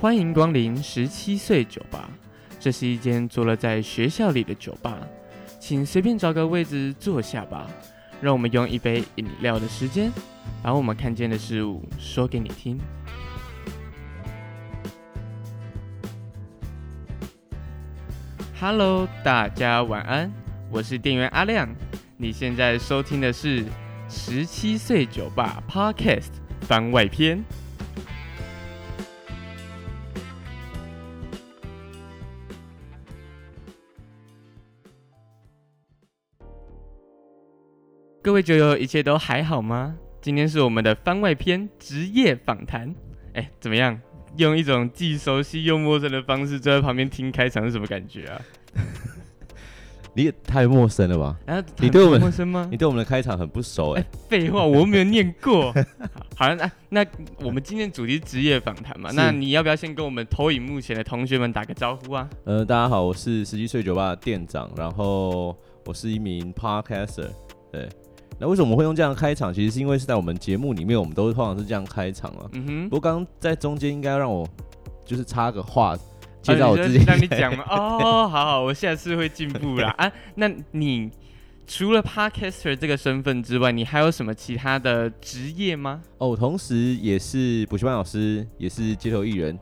欢迎光临十七岁酒吧，这是一间坐落在学校里的酒吧，请随便找个位置坐下吧。让我们用一杯饮料的时间，把我们看见的事物说给你听。Hello，大家晚安，我是店员阿亮。你现在收听的是十七岁酒吧 Podcast 番外篇。各位酒友，一切都还好吗？今天是我们的番外篇职业访谈。哎，怎么样？用一种既熟悉又陌生的方式坐在旁边听开场是什么感觉啊？你也太陌生了吧？啊，你对我们陌生吗？你对我们的开场很不熟哎。废话，我又没有念过。好了，那那我们今天主题职业访谈嘛？那你要不要先跟我们投影幕前的同学们打个招呼啊？呃，大家好，我是十七岁酒吧的店长，然后我是一名 Podcaster，对。那为什么我们会用这样的开场？其实是因为是在我们节目里面，我们都通常是这样开场啊。嗯哼。不过刚刚在中间应该让我就是插个话，介绍我自己。让你讲嘛。哦，好好，我下次会进步啦。啊，那你除了 Podcaster 这个身份之外，你还有什么其他的职业吗？哦，同时也是补习班老师，也是街头艺人，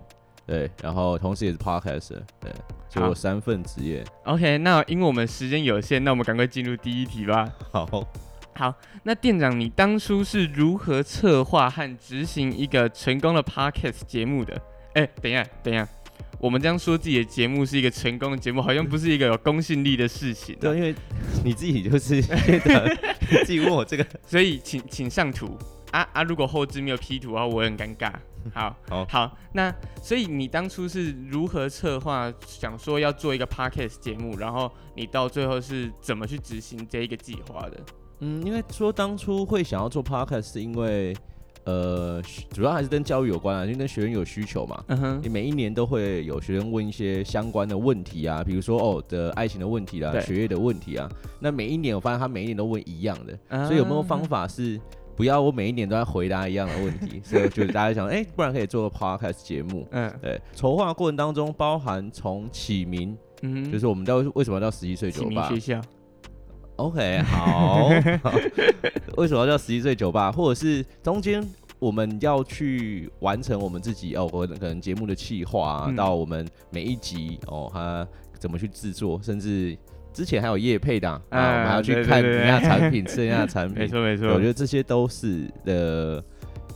对，然后同时也是 Podcaster，对，就有三份职业。OK，那因为我们时间有限，那我们赶快进入第一题吧。好。好，那店长，你当初是如何策划和执行一个成功的 podcast 节目的？哎、欸，等一下，等一下，我们这样说自己的节目是一个成功的节目，好像不是一个有公信力的事情、啊。对，因为你自己就是觉 得自己问我这个，所以请请上图啊啊！如果后置没有 P 图的话，我会很尴尬。好，好，好，那所以你当初是如何策划，想说要做一个 podcast 节目，然后你到最后是怎么去执行这一个计划的？嗯，因为说当初会想要做 podcast，是因为，呃，主要还是跟教育有关啊，因为跟学生有需求嘛。嗯哼。你每一年都会有学生问一些相关的问题啊，比如说哦的爱情的问题啦，学业的问题啊。那每一年我发现他每一年都问一样的，嗯、所以有没有方法是不要我每一年都在回答一样的问题？所以就是大家想，哎、欸，不然可以做个 podcast 节目。嗯，对。筹划过程当中包含从起名，嗯，就是我们到为什么到十一岁酒吧？学校。OK，好，好，为什么要叫十一岁酒吧？或者是中间我们要去完成我们自己哦，可能节目的企划、啊嗯、到我们每一集哦，他怎么去制作，甚至之前还有业配的啊，啊我们还要去看人家产品，吃人家产品，没错没错，我觉得这些都是的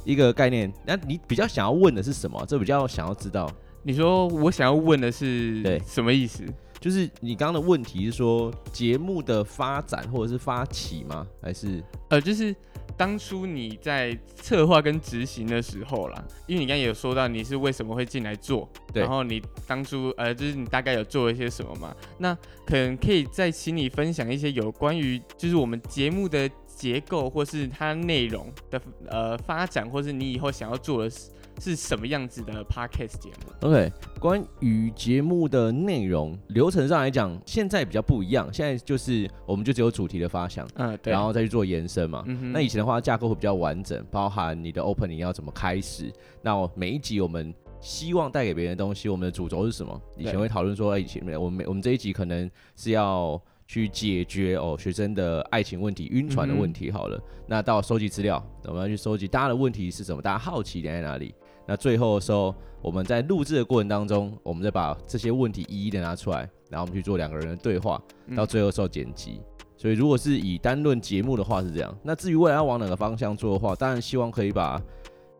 一个概念。那你比较想要问的是什么？这比较想要知道。你说我想要问的是对什么意思？就是你刚刚的问题是说节目的发展或者是发起吗？还是呃，就是当初你在策划跟执行的时候啦，因为你刚刚有说到你是为什么会进来做，然后你当初呃，就是你大概有做了一些什么嘛？那可能可以再请你分享一些有关于就是我们节目的结构或是它内容的呃发展，或是你以后想要做的事。是什么样子的 podcast 节目？OK，关于节目的内容流程上来讲，现在比较不一样。现在就是我们就只有主题的发想，嗯，对，然后再去做延伸嘛。嗯。那以前的话，架构会比较完整，包含你的 opening 要怎么开始。那每一集我们希望带给别人的东西，我们的主轴是什么？以前会讨论说，哎，以前我们我们这一集可能是要去解决哦学生的爱情问题、晕船的问题。好了，嗯、那到收集资料，我们要去收集大家的问题是什么？大家好奇点在哪里？那最后的时候，我们在录制的过程当中，我们再把这些问题一一的拿出来，然后我们去做两个人的对话，到最后的时候剪辑。所以如果是以单论节目的话是这样。那至于未来要往哪个方向做的话，当然希望可以把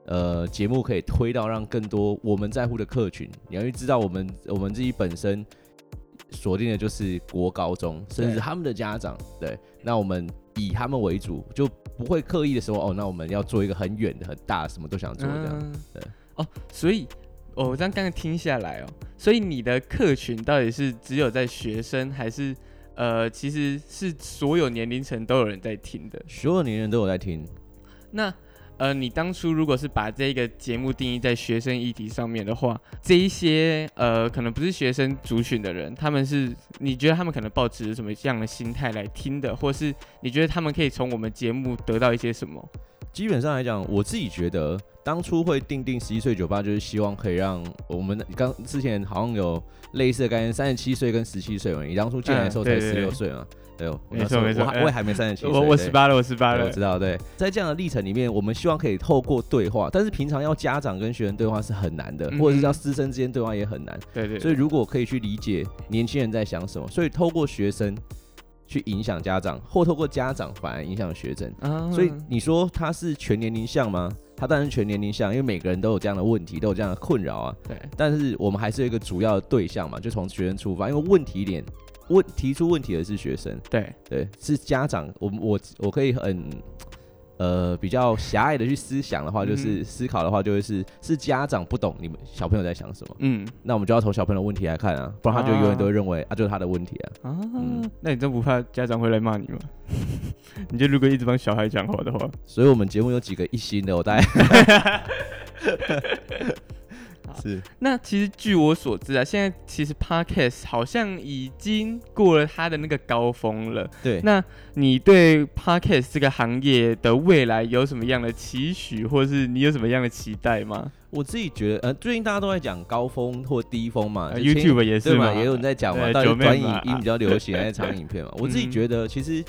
呃节目可以推到让更多我们在乎的客群。你要去知道，我们我们自己本身锁定的就是国高中，甚至他们的家长。对，那我们以他们为主，就不会刻意的说哦，那我们要做一个很远的、很大，什么都想做这样。对。哦，所以，哦，我这样刚刚听下来哦，所以你的客群到底是只有在学生，还是呃，其实是所有年龄层都有人在听的？所有年龄人都有在听。那呃，你当初如果是把这个节目定义在学生议题上面的话，这一些呃，可能不是学生族群的人，他们是你觉得他们可能抱持什么样的心态来听的，或是你觉得他们可以从我们节目得到一些什么？基本上来讲，我自己觉得当初会定定十一岁酒吧，就是希望可以让我们刚之前好像有类似的概念，三十七岁跟十七岁嘛，你当初进来的时候才十六岁嘛。嗯对，没错没错，我我也还没三十七岁，我我十八了，我十八了，我知道。对，在这样的历程里面，我们希望可以透过对话，但是平常要家长跟学生对话是很难的，或者是要师生之间对话也很难。对对。所以如果可以去理解年轻人在想什么，所以透过学生去影响家长，或透过家长反而影响学生。所以你说他是全年龄向吗？他当然是全年龄向，因为每个人都有这样的问题，都有这样的困扰啊。对。但是我们还是有一个主要的对象嘛，就从学生出发，因为问题点。问提出问题的是学生，对对，是家长。我我我可以很呃比较狭隘的去思想的话，就是思考的话，就会是是家长不懂你们小朋友在想什么。嗯，那我们就要从小朋友的问题来看啊，不然他就永远都会认为啊，啊就是他的问题啊。啊，嗯、那你真不怕家长会来骂你吗？你就如果一直帮小孩讲话的话，所以我们节目有几个一心的，我大概。是，那其实据我所知啊，现在其实 Podcast 好像已经过了它的那个高峰了。对，那你对 Podcast 这个行业的未来有什么样的期许，或是你有什么样的期待吗？我自己觉得，呃，最近大家都在讲高峰或低峰嘛，呃，YouTube 也是嘛，也有人在讲嘛，到底短影音比较流行还是长影片嘛？我自己觉得，其实。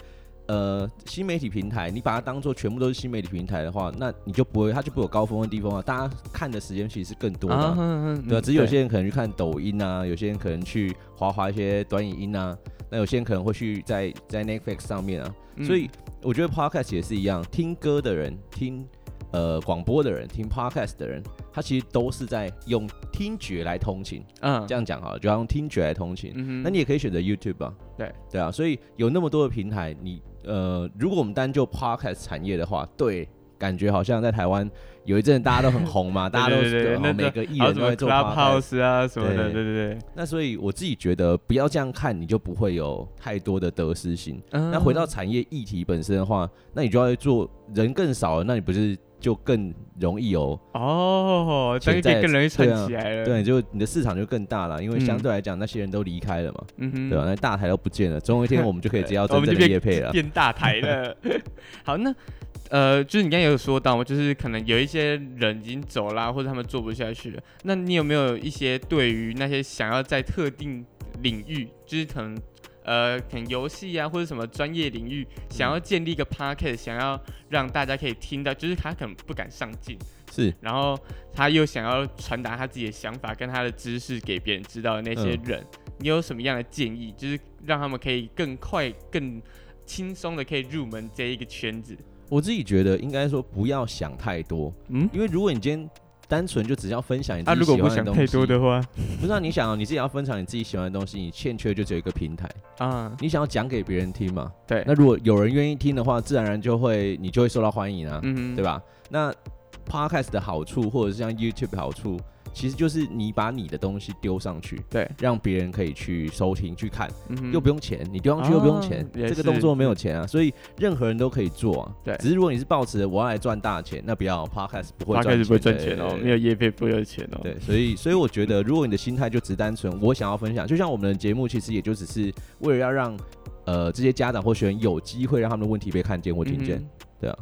呃，新媒体平台，你把它当做全部都是新媒体平台的话，那你就不会，它就不会有高峰和低峰啊。大家看的时间其实是更多的，啊，啊对吧？只是有些人可能去看抖音啊，有些人可能去滑滑一些短影音啊，那有些人可能会去在在 Netflix 上面啊。嗯、所以我觉得 Podcast 也是一样，听歌的人听。呃，广播的人听 podcast 的人，他其实都是在用听觉来通勤。嗯，这样讲好了，就要用听觉来通勤。嗯，那你也可以选择 YouTube 啊。对，对啊，所以有那么多的平台，你呃，如果我们单就 podcast 产业的话，对，感觉好像在台湾有一阵大家都很红嘛，大家都是每个艺人都在做 Clubhouse 啊什么的，对对对。那所以我自己觉得，不要这样看，你就不会有太多的得失心。那回到产业议题本身的话，那你就要做人更少了，那你不是？就更容易有哦，这个更容易撑起来了。对，就你的市场就更大了，因为相对来讲，那些人都离开了嘛，嗯哼，对吧？那大台都不见了，总有一天我们就可以接到真正的业配了，变大台了。好，那呃，就是你刚才有说到，就是可能有一些人已经走了，或者他们做不下去了。那你有没有一些对于那些想要在特定领域，就是可能？呃，可能游戏啊，或者什么专业领域，想要建立一个 podcast，想要让大家可以听到，就是他可能不敢上镜，是，然后他又想要传达他自己的想法跟他的知识给别人知道的那些人，嗯、你有什么样的建议？就是让他们可以更快、更轻松的可以入门这一个圈子。我自己觉得应该说不要想太多，嗯，因为如果你今天。单纯就只要分享你自己喜欢的东西。啊，如果不想太多的话，不是啊，你想啊，你自己要分享你自己喜欢的东西，你欠缺就只有一个平台啊。你想要讲给别人听嘛？对。那如果有人愿意听的话，自然而然就会你就会受到欢迎啊，嗯哼，对吧？那 Podcast 的好处，或者是像 YouTube 的好处。其实就是你把你的东西丢上去，对，让别人可以去收听、去看，嗯、又不用钱，你丢上去又不用钱，哦、这个动作没有钱啊，所以任何人都可以做啊。对，只是如果你是抱持我要来赚大钱，那不要 Podcast 不会赚钱，不会赚钱哦，没有业费不会有钱哦。对，所以所以我觉得，如果你的心态就只单纯我想要分享，就像我们的节目，其实也就只是为了要让呃这些家长或学员有机会让他们的问题被看见或听见，嗯、对啊，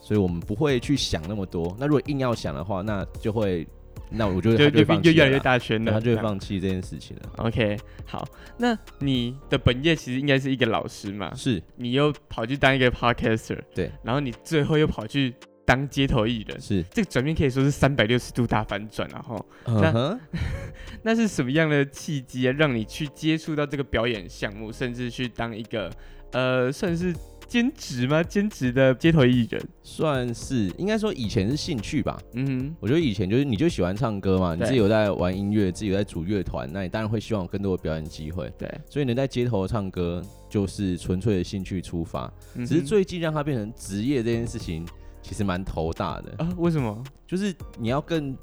所以我们不会去想那么多。那如果硬要想的话，那就会。那我觉得就就就越来越大圈了，他就会放弃这件事情了。OK，好，那你的本业其实应该是一个老师嘛？是，你又跑去当一个 podcaster，对，然后你最后又跑去当街头艺人，是，这个转变可以说是三百六十度大反转，然后，那 那是什么样的契机啊，让你去接触到这个表演项目，甚至去当一个呃，算是。兼职吗？兼职的街头艺人算是，应该说以前是兴趣吧。嗯哼，我觉得以前就是你就喜欢唱歌嘛，你自己有在玩音乐，自己有在组乐团，那你当然会希望有更多的表演机会。对，所以能在街头唱歌就是纯粹的兴趣出发。嗯、只是最近让它变成职业这件事情，其实蛮头大的啊。为什么？就是你要更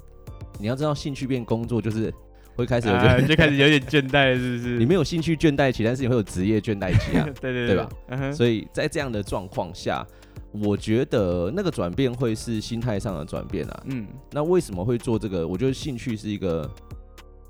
你要知道，兴趣变工作就是。会开始有点，就开始有点倦怠，是不是？你没有兴趣倦怠期，但是你会有职业倦怠期啊，对对对，对吧？Uh. 所以在这样的状况下，我觉得那个转变会是心态上的转变啊。嗯，那为什么会做这个？我觉得兴趣是一个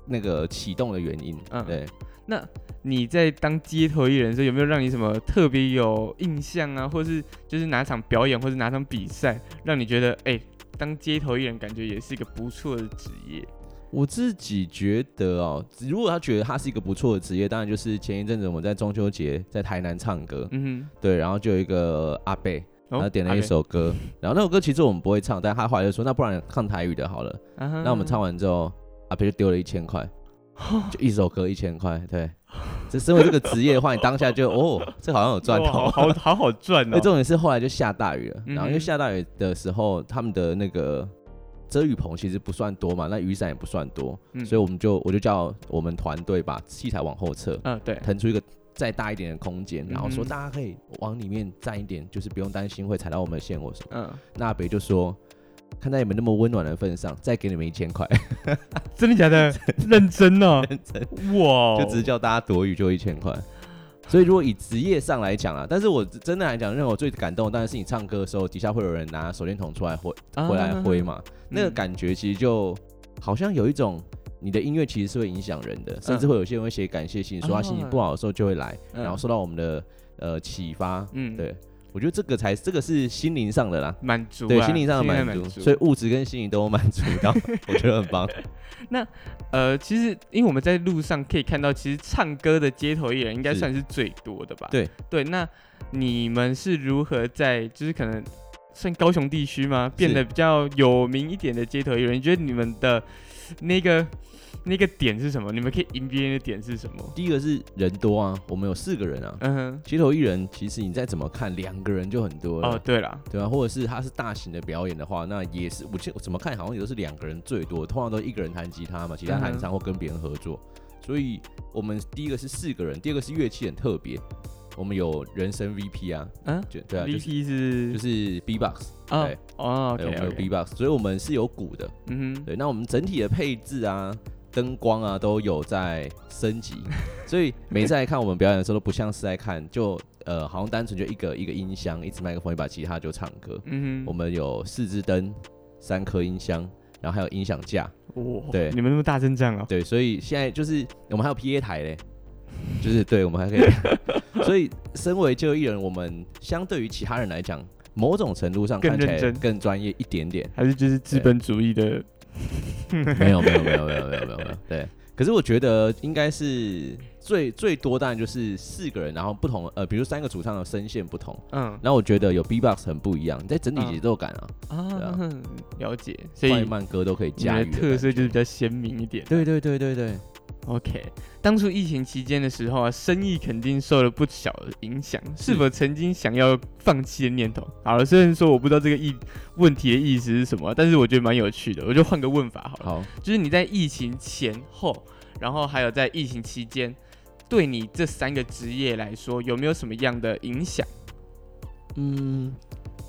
那个启动的原因。嗯，对。那你在当街头艺人的时候，有没有让你什么特别有印象啊？或是就是哪场表演，或是哪场比赛，让你觉得哎、欸，当街头艺人感觉也是一个不错的职业？我自己觉得哦，如果他觉得他是一个不错的职业，当然就是前一阵子我们在中秋节在台南唱歌，嗯哼，对，然后就有一个阿伯，他点了一首歌，哦、然后那首歌其实我们不会唱，但他后来就说，那不然唱台语的好了，那我们唱完之后，阿贝就丢了一千块，就一首歌一千块，对，这身为这个职业的话，你当下就哦，这好像有赚头，好好好赚哦。重点是后来就下大雨了，嗯、然后因为下大雨的时候，他们的那个。遮雨棚其实不算多嘛，那雨伞也不算多，嗯、所以我们就我就叫我们团队把器材往后撤，嗯，对，腾出一个再大一点的空间，然后说大家可以往里面站一点，就是不用担心会踩到我们的线或什么。嗯，那阿北就说，看在你们那么温暖的份上，再给你们一千块，真的假 的？认真哦，认真。哇，就只是叫大家躲雨就一千块。所以如果以职业上来讲啊，但是我真的来讲，让我最感动的当然是你唱歌的时候，底下会有人拿手电筒出来挥，回来挥嘛，那个感觉其实就好像有一种你的音乐其实是会影响人的，甚至会有些人会写感谢信，说他心情不好的时候就会来，然后受到我们的呃启发，嗯，对。我觉得这个才这个是心灵上的啦，满足，对心灵上的满足，所以物质跟心灵都有满足到，我觉得很棒。那呃，其实因为我们在路上可以看到，其实唱歌的街头艺人应该算是最多的吧？对对，那你们是如何在就是可能算高雄地区吗？变得比较有名一点的街头艺人？你觉得你们的那个？那个点是什么？你们可以赢别人的点是什么？第一个是人多啊，我们有四个人啊。嗯哼，街头艺人其实你再怎么看，两个人就很多了。哦，对了，对啊？或者是他是大型的表演的话，那也是我怎么看好像也都是两个人最多，通常都一个人弹吉他嘛，其他弹唱或跟别人合作。嗯、所以我们第一个是四个人，第二个是乐器很特别，我们有人声 VP 啊，嗯，对啊，VP 是就是 B-box 哦哦，对，我们有 B-box，所以我们是有鼓的。嗯哼，对，那我们整体的配置啊。灯光啊都有在升级，所以每次来看我们表演的时候都不像是在看，就呃好像单纯就一个一个音箱，一支麦克风，一把吉他就唱歌。嗯哼，我们有四支灯，三颗音箱，然后还有音响架。哇，对，你们那么大阵仗啊？对，所以现在就是我们还有 PA 台嘞，就是对我们还可以。所以身为街头艺人，我们相对于其他人来讲，某种程度上看起来更专业一点点，还是就是资本主义的？没有没有没有没有没有没有没有。对，可是我觉得应该是最最多当然就是四个人，然后不同呃，比如三个主唱的声线不同，嗯，然后我觉得有 B-box 很不一样，在整体节奏感啊。啊，了解，所以慢歌都可以驾驭，特色就是比较鲜明一点，对对对对对。OK，当初疫情期间的时候啊，生意肯定受了不小的影响。是否曾经想要放弃的念头？好了，虽然说我不知道这个意问题的意思是什么，但是我觉得蛮有趣的。我就换个问法好了。好，就是你在疫情前后，然后还有在疫情期间，对你这三个职业来说，有没有什么样的影响？嗯。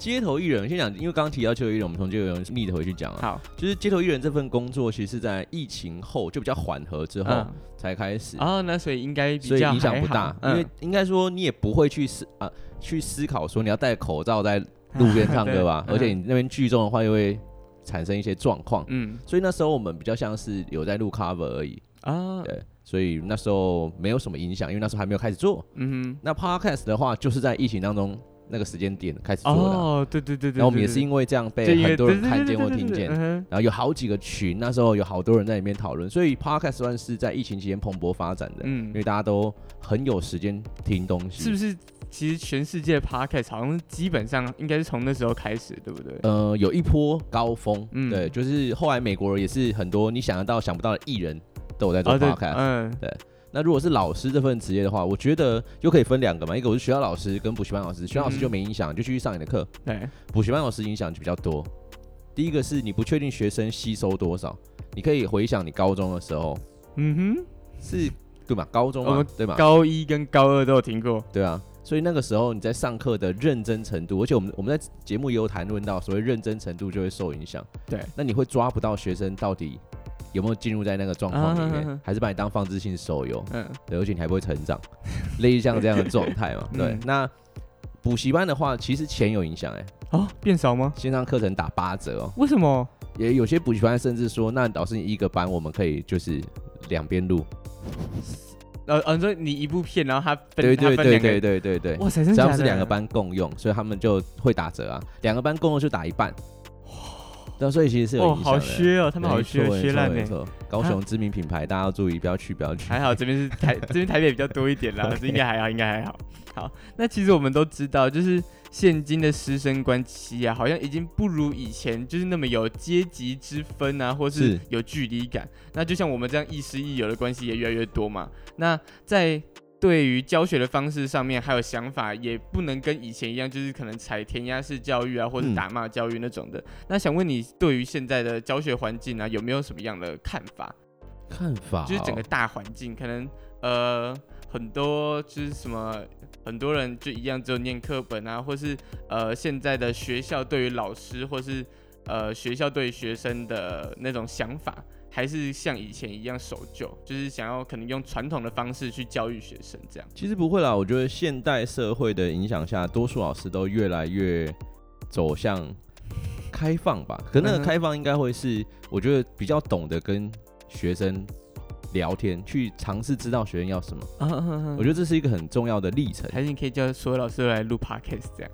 街头艺人，先讲，因为刚刚提到街头艺人，我们从街头艺人逆着回去讲啊。好，就是街头艺人这份工作，其实是在疫情后就比较缓和之后才开始。啊、嗯哦，那所以应该比较所以影响不大，嗯、因为应该说你也不会去思啊去思考说你要戴口罩在路边唱歌吧，嗯、而且你那边聚众的话又会产生一些状况。嗯，所以那时候我们比较像是有在录 cover 而已啊。对，所以那时候没有什么影响，因为那时候还没有开始做。嗯哼，那 podcast 的话就是在疫情当中。那个时间点开始做的哦，对对对对，然后我们也是因为这样被很多人看见或听见，然后有好几个群，那时候有好多人在里面讨论，所以 Podcast 算是在疫情期间蓬勃发展的，嗯，因为大家都很有时间听东西，是不是？其实全世界 Podcast 好像基本上应该是从那时候开始，对不对？呃，有一波高峰，嗯，对，就是后来美国人也是很多你想得到想不到的艺人都有在做 Podcast，嗯，对。那如果是老师这份职业的话，我觉得又可以分两个嘛，一个我是学校老师跟补习班老师，学校老师就没影响，就继续上你的课。对，补习班老师影响就比较多。第一个是你不确定学生吸收多少，你可以回想你高中的时候，嗯哼，是对吧？高中啊，对吧？高一跟高二都有听过，对啊。所以那个时候你在上课的认真程度，而且我们我们在节目也有谈论到，所谓认真程度就会受影响。对，那你会抓不到学生到底。有没有进入在那个状况里面，还是把你当放置性手游？嗯，对，而且你还不会成长，类似像这样的状态嘛？对，那补习班的话，其实钱有影响哎。哦，变少吗？线上课程打八折哦。为什么？也有些补习班甚至说，那老师你一个班我们可以就是两边录。呃呃，所以你一部片，然后他分对对对对对对对，哇塞，真的假的？是两个班共用，所以他们就会打折啊。两个班共用就打一半。对，所以其实是有影响的。好削哦，他们好削，削烂呢。高雄知名品牌，大家要注意，不要去，不要去。还好这边是台，这边台北比较多一点啦，应该还好，应该还好。好，那其实我们都知道，就是现今的师生关系啊，好像已经不如以前，就是那么有阶级之分啊，或是有距离感。那就像我们这样亦师亦友的关系也越来越多嘛。那在对于教学的方式上面，还有想法，也不能跟以前一样，就是可能踩填鸭式教育啊，或者打骂教育那种的。嗯、那想问你，对于现在的教学环境啊，有没有什么样的看法？看法、哦、就是整个大环境，可能呃很多就是什么。很多人就一样，只有念课本啊，或是呃，现在的学校对于老师，或是呃，学校对于学生的那种想法，还是像以前一样守旧，就是想要可能用传统的方式去教育学生这样。其实不会啦，我觉得现代社会的影响下，多数老师都越来越走向开放吧。可那个开放应该会是，我觉得比较懂得跟学生。聊天去尝试知道学生要什么，我觉得这是一个很重要的历程。还是你可以叫所有老师都来录 podcast 这样？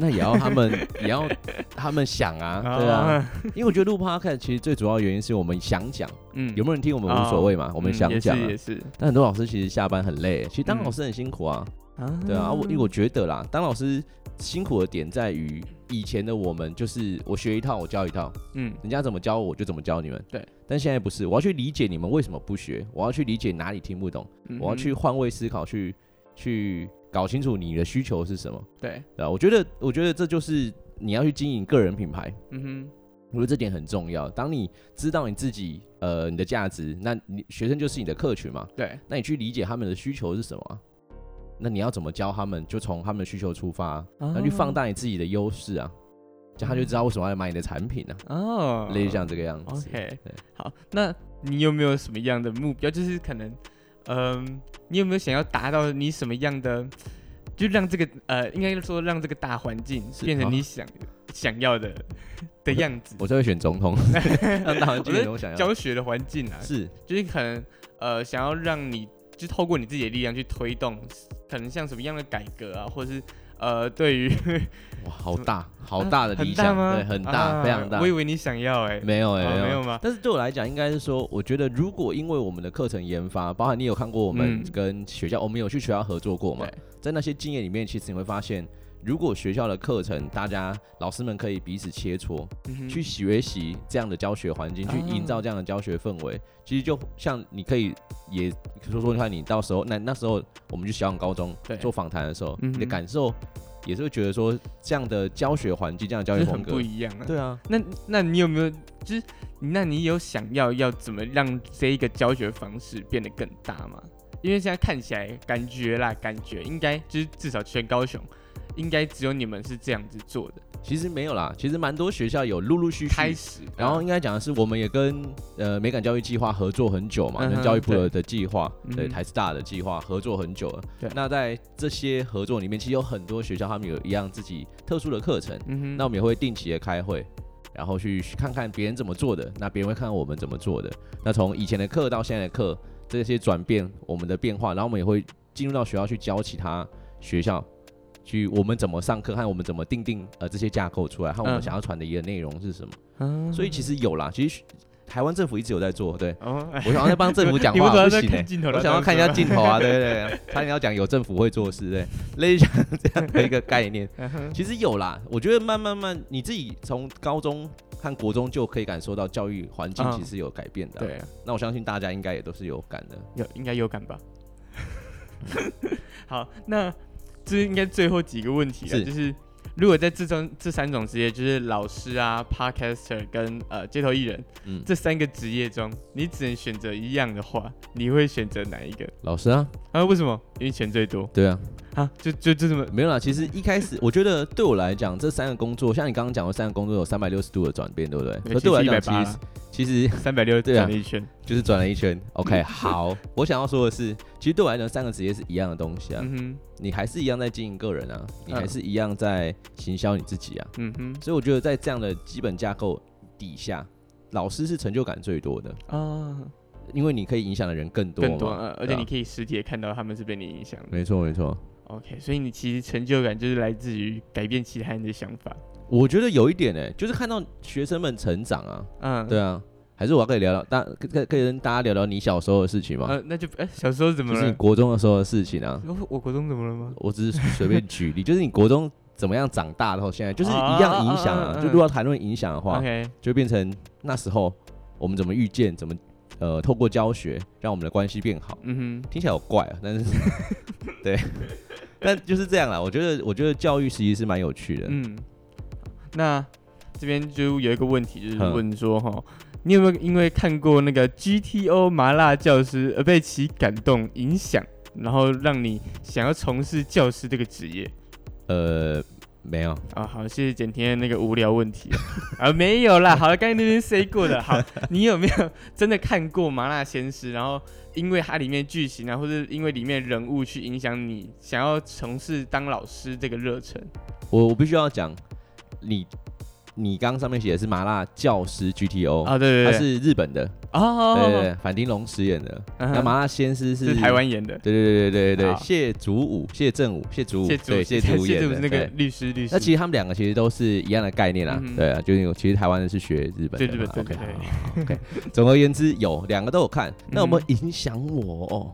那也要他们 也要他们想啊，对啊，因为我觉得录 podcast 其实最主要的原因是我们想讲，嗯，有没有人听我们无所谓嘛，哦、我们想讲、也是。但很多老师其实下班很累，其实当老师很辛苦啊，嗯、对啊，我因为我觉得啦，当老师辛苦的点在于。以前的我们就是我学一套，我教一套，嗯，人家怎么教我就怎么教你们，对。但现在不是，我要去理解你们为什么不学，我要去理解哪里听不懂，我要去换位思考，去去搞清楚你的需求是什么，对，对啊。我觉得，我觉得这就是你要去经营个人品牌，嗯哼，我觉得这点很重要。当你知道你自己，呃，你的价值，那你学生就是你的客群嘛，对。那你去理解他们的需求是什么？那你要怎么教他们？就从他们的需求出发，然后去放大你自己的优势啊，这样他就知道为什么要买你的产品呢？哦，类似像这个样子。OK，好，那你有没有什么样的目标？就是可能，嗯，你有没有想要达到你什么样的，就让这个呃，应该说让这个大环境变成你想想要的的样子？我就会选总统，让大环境变成我想要教学的环境啊，是，就是可能呃，想要让你。就透过你自己的力量去推动，可能像什么样的改革啊，或者是呃，对于哇，好大 好大的理想，啊、对，很大，啊、非常大。我以为你想要哎、欸，没有哎、欸，没有吗？但是对我来讲，应该是说，我觉得如果因为我们的课程研发，包含你有看过我们跟学校，嗯、我们有去学校合作过嘛，在那些经验里面，其实你会发现。如果学校的课程，大家老师们可以彼此切磋，嗯、去学习这样的教学环境，去营造这样的教学氛围，啊、其实就像你可以也说说看，你到时候那那时候我们去小港高中做访谈的时候，对你的感受也是会觉得说这样的教学环境，这样的教学风格不一样啊。对啊，那那你有没有就是那你有想要要怎么让这一个教学方式变得更大吗？因为现在看起来感觉啦，感觉应该就是至少全高雄。应该只有你们是这样子做的，其实没有啦，其实蛮多学校有陆陆续续开始，然后应该讲的是，我们也跟呃美感教育计划合作很久嘛，跟、教育部的计划，对，对台师大的计划合作很久了。对，那在这些合作里面，其实有很多学校他们有一样自己特殊的课程，那我们也会定期的开会，然后去看看别人怎么做的，那别人会看看我们怎么做的。那从以前的课到现在的课，这些转变，我们的变化，然后我们也会进入到学校去教其他学校。去我们怎么上课，看我们怎么定定呃这些架构出来，看我们想要传的一个内容是什么。嗯，所以其实有啦，其实台湾政府一直有在做。对，哦、我想要在帮政府讲话，不行、欸、我想要看一下镜头啊，对 对对，他要讲有政府会做事，对，类似这样的一个概念。其实有啦，我觉得慢慢慢，你自己从高中看国中就可以感受到教育环境其实有改变的。对、啊，那我相信大家应该也都是有感的，有应该有感吧。好，那。这应该最后几个问题了，就是如果在这种这三种职业，就是老师啊、Podcaster 跟呃街头艺人，嗯，这三个职业中，你只能选择一样的话，你会选择哪一个？老师啊？啊？为什么？因为钱最多。对啊。啊，就就就这么没有啦。其实一开始我觉得对我来讲，这三个工作，像你刚刚讲的三个工作有三百六十度的转变，对不对？可对我来讲，其实其实三百六十度转了一圈，就是转了一圈。OK，好，我想要说的是，其实对我来讲，三个职业是一样的东西啊。嗯哼，你还是一样在经营个人啊，你还是一样在行销你自己啊。嗯哼，所以我觉得在这样的基本架构底下，老师是成就感最多的啊。因为你可以影响的人更多，更多，而且你可以实体看到他们是被你影响的。没错，没错。OK，所以你其实成就感就是来自于改变其他人的想法。我觉得有一点呢，就是看到学生们成长啊。嗯，对啊。还是我要跟你聊聊，大可可可以跟大家聊聊你小时候的事情吗？呃，那就哎，小时候怎么了？就是你国中的时候的事情啊。我我国中怎么了吗？我只是随便举例，就是你国中怎么样长大然后现在，就是一样影响啊。就如果要谈论影响的话，OK，就变成那时候我们怎么遇见，怎么。呃，透过教学让我们的关系变好。嗯哼，听起来好怪啊，但是 对，但就是这样啦。我觉得，我觉得教育其实是蛮有趣的。嗯，那这边就有一个问题，就是问说哈，嗯、你有没有因为看过那个 GTO 麻辣教师而被其感动影响，然后让你想要从事教师这个职业？呃。没有啊，好，谢谢简天那个无聊问题 啊，没有啦，好了，刚才那边 say 过的，好，你有没有真的看过《麻辣鲜师》，然后因为它里面剧情啊，或者因为里面人物去影响你想要从事当老师这个热忱？我我必须要讲你。你刚刚上面写的是麻辣教师 GTO 啊，对对对，他是日本的哦，对对对，反町隆史演的。那麻辣鲜师是台湾演的，对对对对对对，谢祖武、谢正武、谢祖武，对谢祖武演的那个律师律师。那其实他们两个其实都是一样的概念啦，对啊，就是其实台湾人是学日本的嘛，OK OK。总而言之，有两个都有看，那有没有影响我？哦，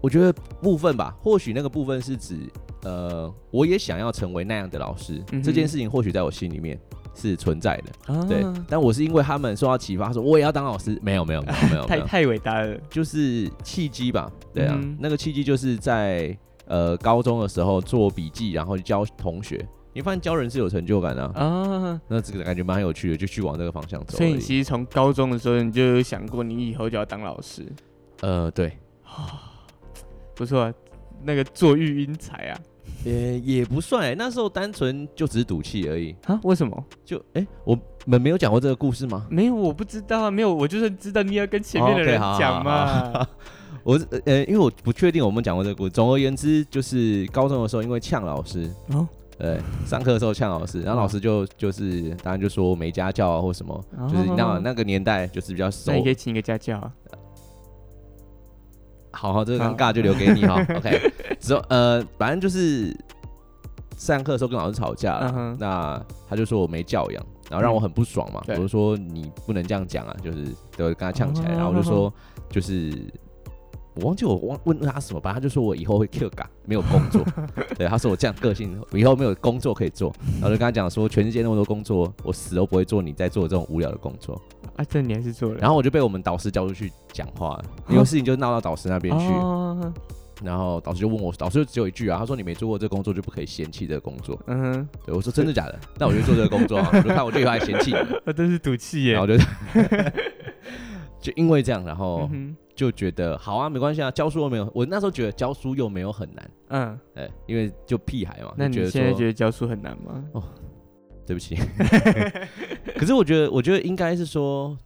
我觉得部分吧，或许那个部分是指。呃，我也想要成为那样的老师，嗯、这件事情或许在我心里面是存在的，啊、对。但我是因为他们受到启发，说我也要当老师，没有没有没有没有，太太伟大了，就是契机吧，对啊，嗯、那个契机就是在呃高中的时候做笔记，然后教同学，你发现教人是有成就感的啊，啊。那这个感觉蛮有趣的，就去往这个方向走。所以你其实从高中的时候你就有想过，你以后就要当老师？呃，对，不错，那个做育英才啊。也也不算哎，那时候单纯就只是赌气而已啊？为什么？就哎，我们没有讲过这个故事吗？没有，我不知道啊，没有，我就是知道你要跟前面的人讲嘛。我呃，因为我不确定我们讲过这个故事。总而言之，就是高中的时候，因为呛老师哦，对，上课的时候呛老师，然后老师就就是当然就说没家教啊，或什么，就是那那个年代就是比较熟，那你可以请一个家教啊。好好，这个尴尬就留给你哈。OK，之后呃，反正就是上课的时候跟老师吵架了，uh. 那他就说我没教养，然后让我很不爽嘛。嗯、我就说你不能这样讲啊，就是都跟他呛起来，uh. 然后我就说就是我忘记我忘问他什么，吧他就说我以后会 Q 岗，没有工作。对，他说我这样个性，我以后没有工作可以做。然后就跟他讲说，全世界那么多工作，我死都不会做你在做这种无聊的工作。啊，这你还是做了。然后我就被我们导师叫出去讲话，因为事情就闹到导师那边去。哦、然后导师就问我，导师就只有一句啊，他说你没做过这个工作就不可以嫌弃这个工作。嗯哼，对我说真的假的？那我就做这个工作，我就看我就以后还嫌弃你。那真是赌气耶。然后就就因为这样，然后就觉得好啊，没关系啊，教书又没有。我那时候觉得教书又没有很难。嗯，哎，因为就屁孩嘛。那你现在觉得教书很难吗？哦。对不起，可是我觉得，我觉得应该是说，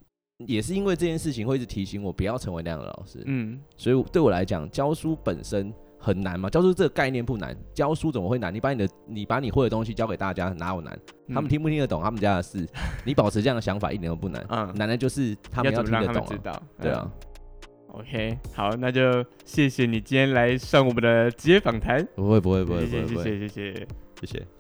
也是因为这件事情会一直提醒我不要成为那样的老师。嗯，所以对我来讲，教书本身很难嘛？教书这个概念不难，教书怎么会难？你把你的，你把你会的东西教给大家，哪有难？嗯、他们听不听得懂，他们家的事。你保持这样的想法一点都不难。嗯，难的就是他们要听得懂、啊。知道，对啊。OK，好，那就谢谢你今天来上我们的职业访谈。不会，不会，不会，谢谢，谢谢，谢谢，谢谢。